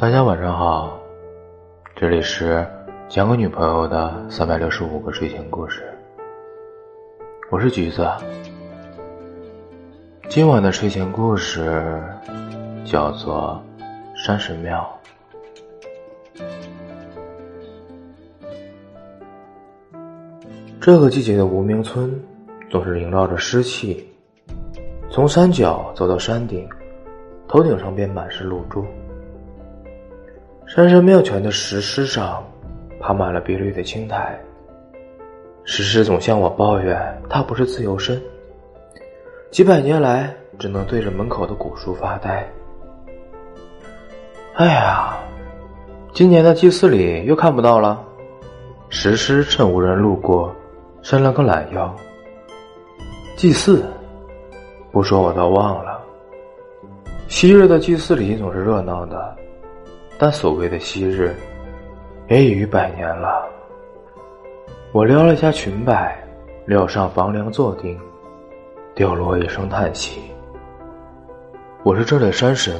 大家晚上好，这里是讲给女朋友的三百六十五个睡前故事。我是橘子，今晚的睡前故事叫做《山神庙》。这个季节的无名村总是萦绕着湿气，从山脚走到山顶，头顶上便满是露珠。山神庙前的石狮上，爬满了碧绿的青苔。石狮总向我抱怨，它不是自由身，几百年来只能对着门口的古树发呆。哎呀，今年的祭祀里又看不到了。石狮趁无人路过，伸了个懒腰。祭祀，不说我都忘了。昔日的祭祀里总是热闹的。但所谓的昔日，也已逾百年了。我撩了一下裙摆，撩上房梁坐定，掉落一声叹息。我是这里的山神，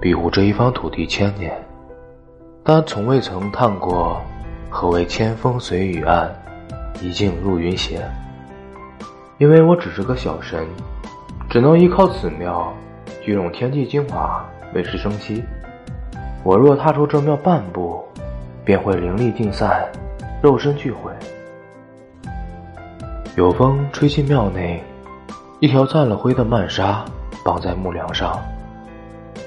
庇护这一方土地千年，但从未曾探过何为千峰随雨岸，一径入云斜。因为我只是个小神，只能依靠此庙聚拢天地精华，维持生息。我若踏出这庙半步，便会灵力尽散，肉身俱毁。有风吹进庙内，一条蘸了灰的曼纱绑在木梁上，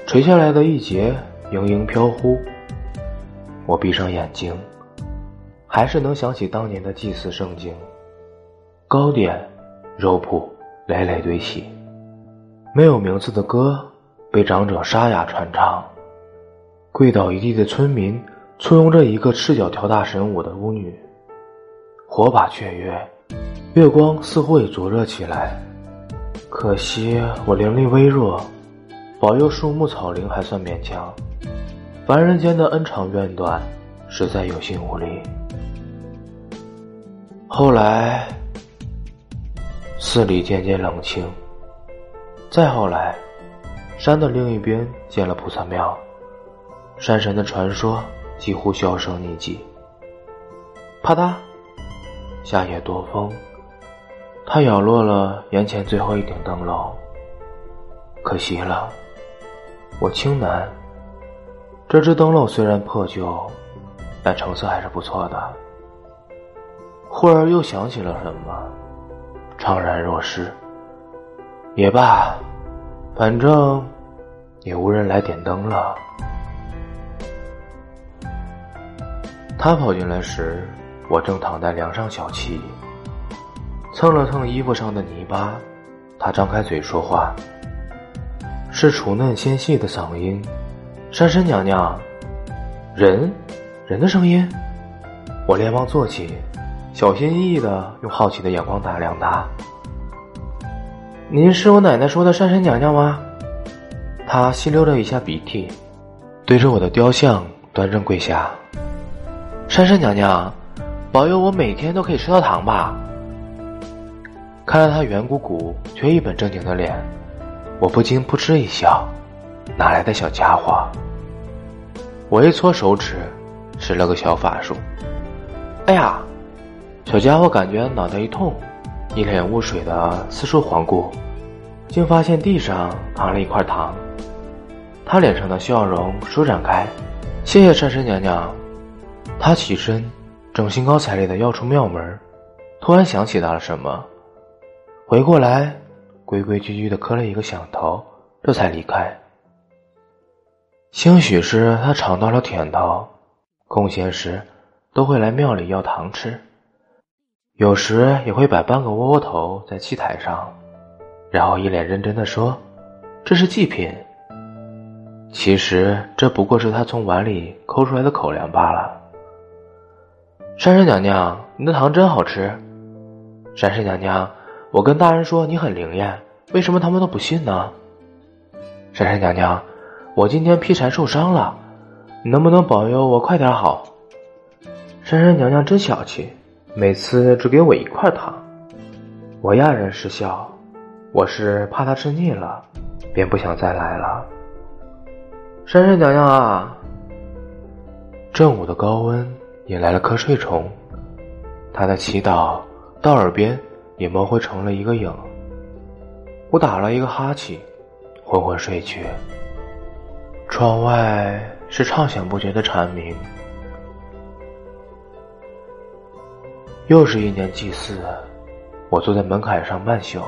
垂下来的一截盈盈飘忽。我闭上眼睛，还是能想起当年的祭祀盛景，糕点、肉铺累累堆起，没有名字的歌被长者沙哑传唱。跪倒一地的村民簇拥着一个赤脚跳大神舞的巫女，火把雀跃，月光似乎也灼热起来。可惜我灵力微弱，保佑树木草灵还算勉强，凡人间的恩长怨短，实在有心无力。后来，寺里渐渐冷清，再后来，山的另一边建了菩萨庙。山神的传说几乎销声匿迹。啪嗒，夏夜多风，它咬落了眼前最后一顶灯笼。可惜了，我青南。这只灯笼虽然破旧，但成色还是不错的。忽而又想起了什么，怅然若失。也罢，反正也无人来点灯了。他跑进来时，我正躺在梁上小憩，蹭了蹭衣服上的泥巴。他张开嘴说话，是楚嫩纤细的嗓音：“山神娘娘，人，人的声音。”我连忙坐起，小心翼翼的用好奇的眼光打量他：“您是我奶奶说的山神娘娘吗？”他吸溜了一下鼻涕，对着我的雕像端正跪下。山神娘娘，保佑我每天都可以吃到糖吧！看着他圆鼓鼓却一本正经的脸，我不禁扑哧一笑。哪来的小家伙？我一搓手指，使了个小法术。哎呀！小家伙感觉脑袋一痛，一脸雾水的四处环顾，竟发现地上躺了一块糖。他脸上的笑容舒展开，谢谢山神娘娘。他起身，正兴高采烈的要出庙门，突然想起到了什么，回过来，规规矩矩的磕了一个响头，这才离开。兴许是他尝到了甜头，空闲时都会来庙里要糖吃，有时也会摆半个窝窝头在祭台上，然后一脸认真的说：“这是祭品。”其实这不过是他从碗里抠出来的口粮罢了。山神娘娘，你的糖真好吃。山神娘娘，我跟大人说你很灵验，为什么他们都不信呢？山神娘娘，我今天劈柴受伤了，你能不能保佑我快点好？山神娘娘真小气，每次只给我一块糖。我哑然失笑，我是怕他吃腻了，便不想再来了。山神娘娘啊，正午的高温引来了瞌睡虫，他的祈祷到耳边也模糊成了一个影。我打了一个哈欠，昏昏睡去。窗外是畅响不绝的蝉鸣。又是一年祭祀，我坐在门槛上半宿，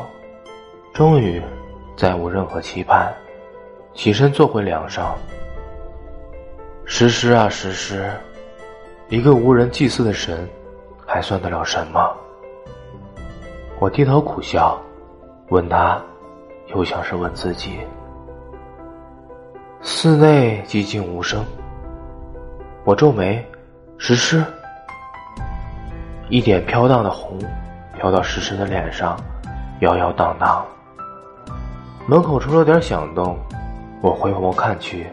终于再无任何期盼，起身坐回梁上。石狮啊石狮，一个无人祭祀的神，还算得了什么？我低头苦笑，问他，又像是问自己。寺内寂静无声，我皱眉，石狮。一点飘荡的红，飘到石狮的脸上，摇摇荡荡。门口出了点响动，我回眸看去，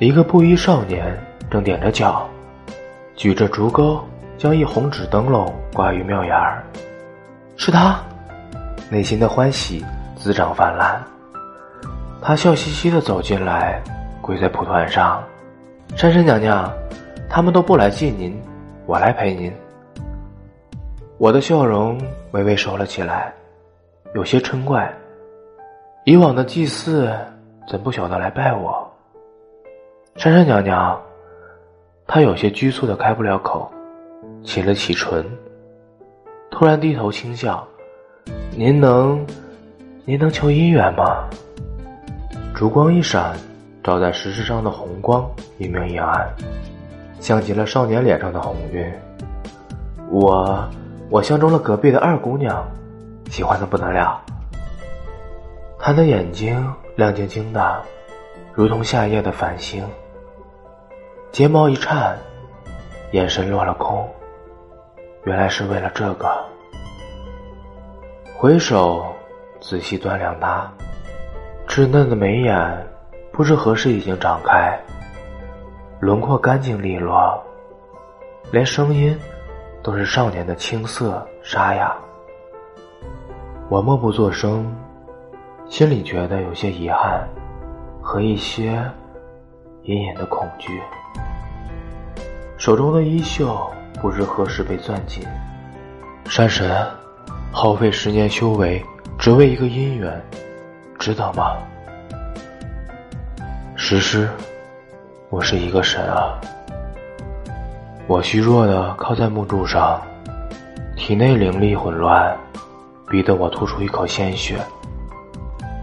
一个布衣少年正踮着脚，举着竹钩，将一红纸灯笼挂于庙檐儿。是他，内心的欢喜滋长泛滥。他笑嘻嘻的走进来，跪在蒲团上：“山神娘娘，他们都不来祭您，我来陪您。”我的笑容微微收了起来，有些嗔怪。以往的祭祀怎不晓得来拜我？珊珊娘娘，他有些拘束的开不了口，起了起唇，突然低头轻笑：“您能，您能求姻缘吗？”烛光一闪，照在石狮上的红光一明一暗，像极了少年脸上的红晕。我。我相中了隔壁的二姑娘，喜欢的不得了。她的眼睛亮晶晶的，如同夏夜的繁星。睫毛一颤，眼神落了空。原来是为了这个。回首仔细端量他，稚嫩的眉眼，不知何时已经长开，轮廓干净利落，连声音。都是少年的青涩沙哑。我默不作声，心里觉得有些遗憾，和一些隐隐的恐惧。手中的衣袖不知何时被攥紧。山神，耗费十年修为，只为一个姻缘，值得吗？石狮，我是一个神啊。我虚弱的靠在木柱上，体内灵力混乱，逼得我吐出一口鲜血。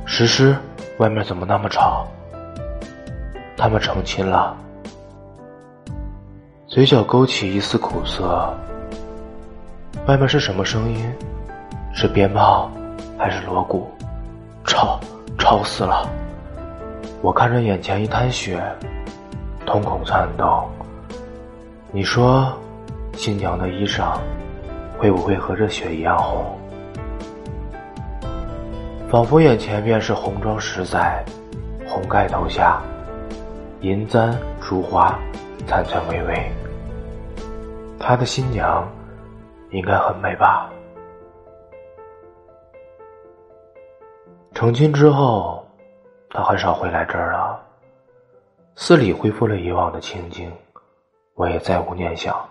石狮，外面怎么那么吵？他们成亲了。嘴角勾起一丝苦涩。外面是什么声音？是鞭炮，还是锣鼓？吵，吵死了！我看着眼前一滩血，瞳孔颤抖。你说，新娘的衣裳会不会和这血一样红？仿佛眼前便是红妆十载，红盖头下，银簪珠花灿灿巍巍。他的新娘应该很美吧？成亲之后，他很少回来这儿了。寺里恢复了以往的清静。我也再无念想，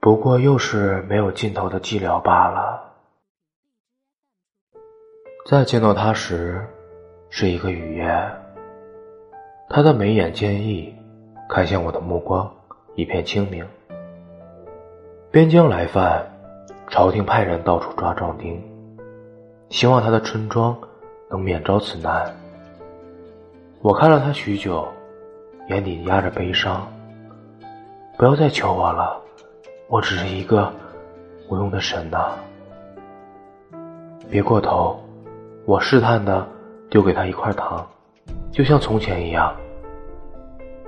不过又是没有尽头的寂寥罢了。再见到他时，是一个雨夜。他的眉眼坚毅，看向我的目光一片清明。边疆来犯，朝廷派人到处抓壮丁，希望他的村庄能免遭此难。我看了他许久，眼底压着悲伤。不要再求我了，我只是一个无用的神呐！别过头，我试探的丢给他一块糖，就像从前一样。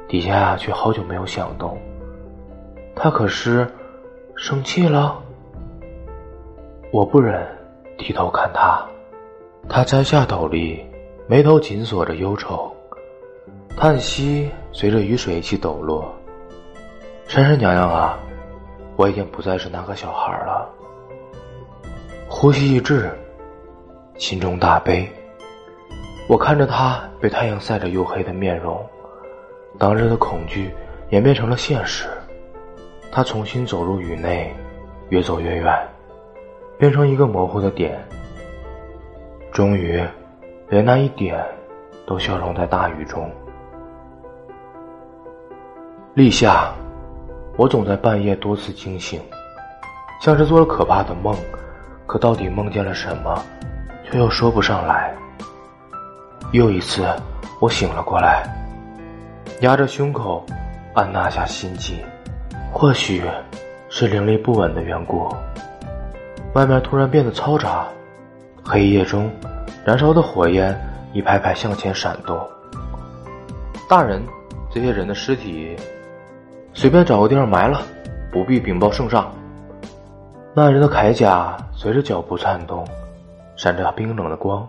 底下却好久没有响动，他可是生气了？我不忍低头看他，他摘下斗笠，眉头紧锁着忧愁，叹息随着雨水一起抖落。珊珊娘娘啊，我已经不再是那个小孩了。呼吸一滞，心中大悲。我看着他被太阳晒着黝黑的面容，当日的恐惧演变成了现实。他重新走入雨内，越走越远，变成一个模糊的点。终于，连那一点都消融在大雨中。立夏，我总在半夜多次惊醒，像是做了可怕的梦，可到底梦见了什么，却又说不上来。又一次，我醒了过来，压着胸口，按捺下心悸。或许是灵力不稳的缘故，外面突然变得嘈杂，黑夜中燃烧的火焰一排排向前闪动。大人，这些人的尸体。随便找个地方埋了，不必禀报圣上。那人的铠甲随着脚步颤动，闪着冰冷的光。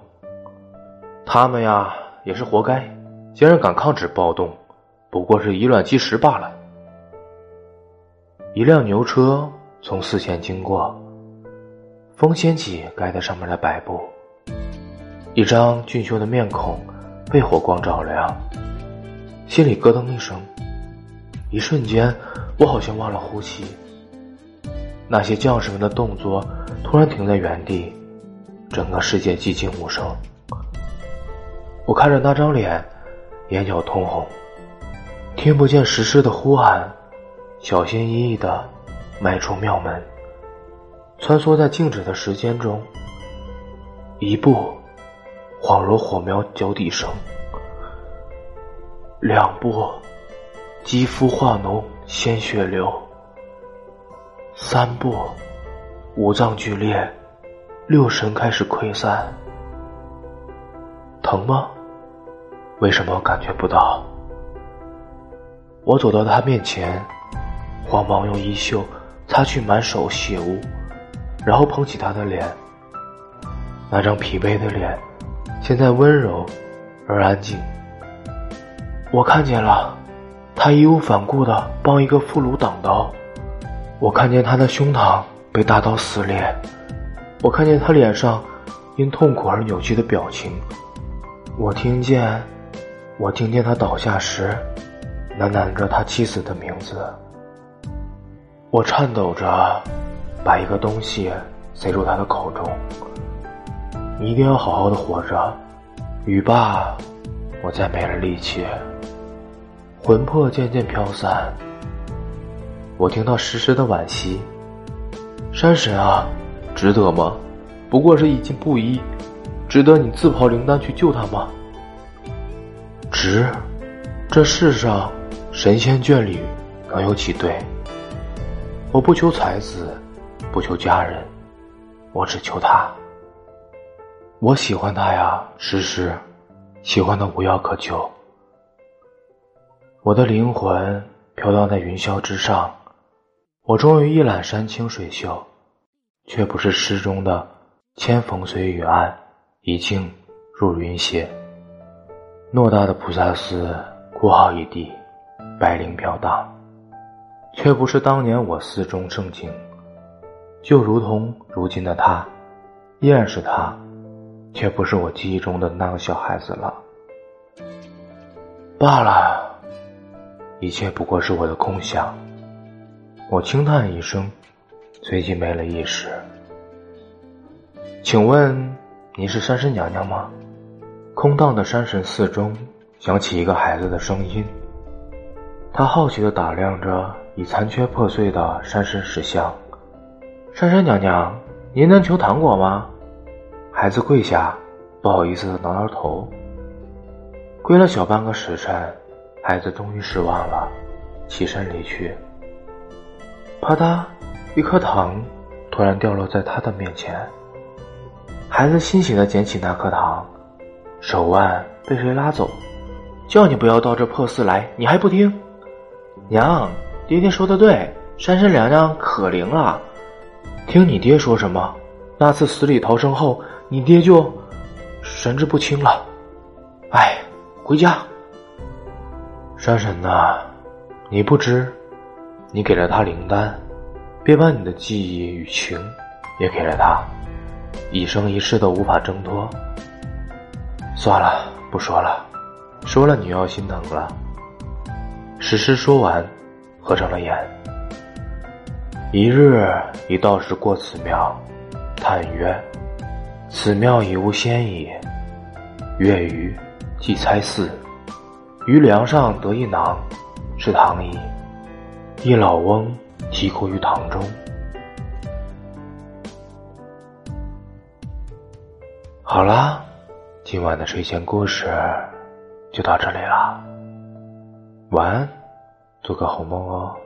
他们呀，也是活该，竟然敢抗旨暴动，不过是以卵击石罢了。一辆牛车从四前经过，风掀起盖在上面的白布，一张俊秀的面孔被火光照亮，心里咯噔一声。一瞬间，我好像忘了呼吸。那些将士们的动作突然停在原地，整个世界寂静无声。我看着那张脸，眼角通红，听不见石狮的呼喊，小心翼翼地迈出庙门，穿梭在静止的时间中。一步，恍如火苗脚底生；两步。肌肤化脓，鲜血流。三步，五脏剧烈，六神开始溃散。疼吗？为什么感觉不到？我走到他面前，慌忙用衣袖擦去满手血污，然后捧起他的脸。那张疲惫的脸，现在温柔而安静。我看见了。他义无反顾地帮一个俘虏挡刀，我看见他的胸膛被大刀撕裂，我看见他脸上因痛苦而扭曲的表情，我听见，我听见他倒下时喃喃着他妻子的名字，我颤抖着把一个东西塞入他的口中，你一定要好好的活着，雨罢，我再没了力气。魂魄渐渐飘散，我听到时时的惋惜。山神啊，值得吗？不过是一件布衣，值得你自抛灵丹去救他吗？值。这世上神仙眷侣能有几对？我不求才子，不求佳人，我只求他。我喜欢他呀，诗诗，喜欢的无药可救。我的灵魂飘荡在云霄之上，我终于一览山清水秀，却不是诗中的“千逢随雨安，一径入云斜”。偌大的菩萨寺孤号一地，白灵飘荡，却不是当年我寺中盛景。就如同如今的他，依然是他，却不是我记忆中的那个小孩子了。罢了。一切不过是我的空想。我轻叹一声，随即没了意识。请问您是山神娘娘吗？空荡的山神寺中响起一个孩子的声音。他好奇地打量着已残缺破碎的山神石像。山神娘娘，您能求糖果吗？孩子跪下，不好意思地挠挠头。跪了小半个时辰。孩子终于失望了，起身离去。啪嗒，一颗糖突然掉落在他的面前。孩子欣喜地捡起那颗糖，手腕被谁拉走？叫你不要到这破寺来，你还不听？娘，爹爹说的对，山神娘娘可灵了。听你爹说什么？那次死里逃生后，你爹就神志不清了。哎，回家。山神呐，你不知，你给了他灵丹，别把你的记忆与情也给了他，一生一世都无法挣脱。算了，不说了，说了你又要心疼了。史诗说完，合上了眼。一日，一道士过此庙，叹曰：“此庙已无仙矣。”月余，即猜寺，于梁上得一囊，是唐衣。一老翁啼哭于堂中。好啦，今晚的睡前故事就到这里了。晚安，做个好梦哦。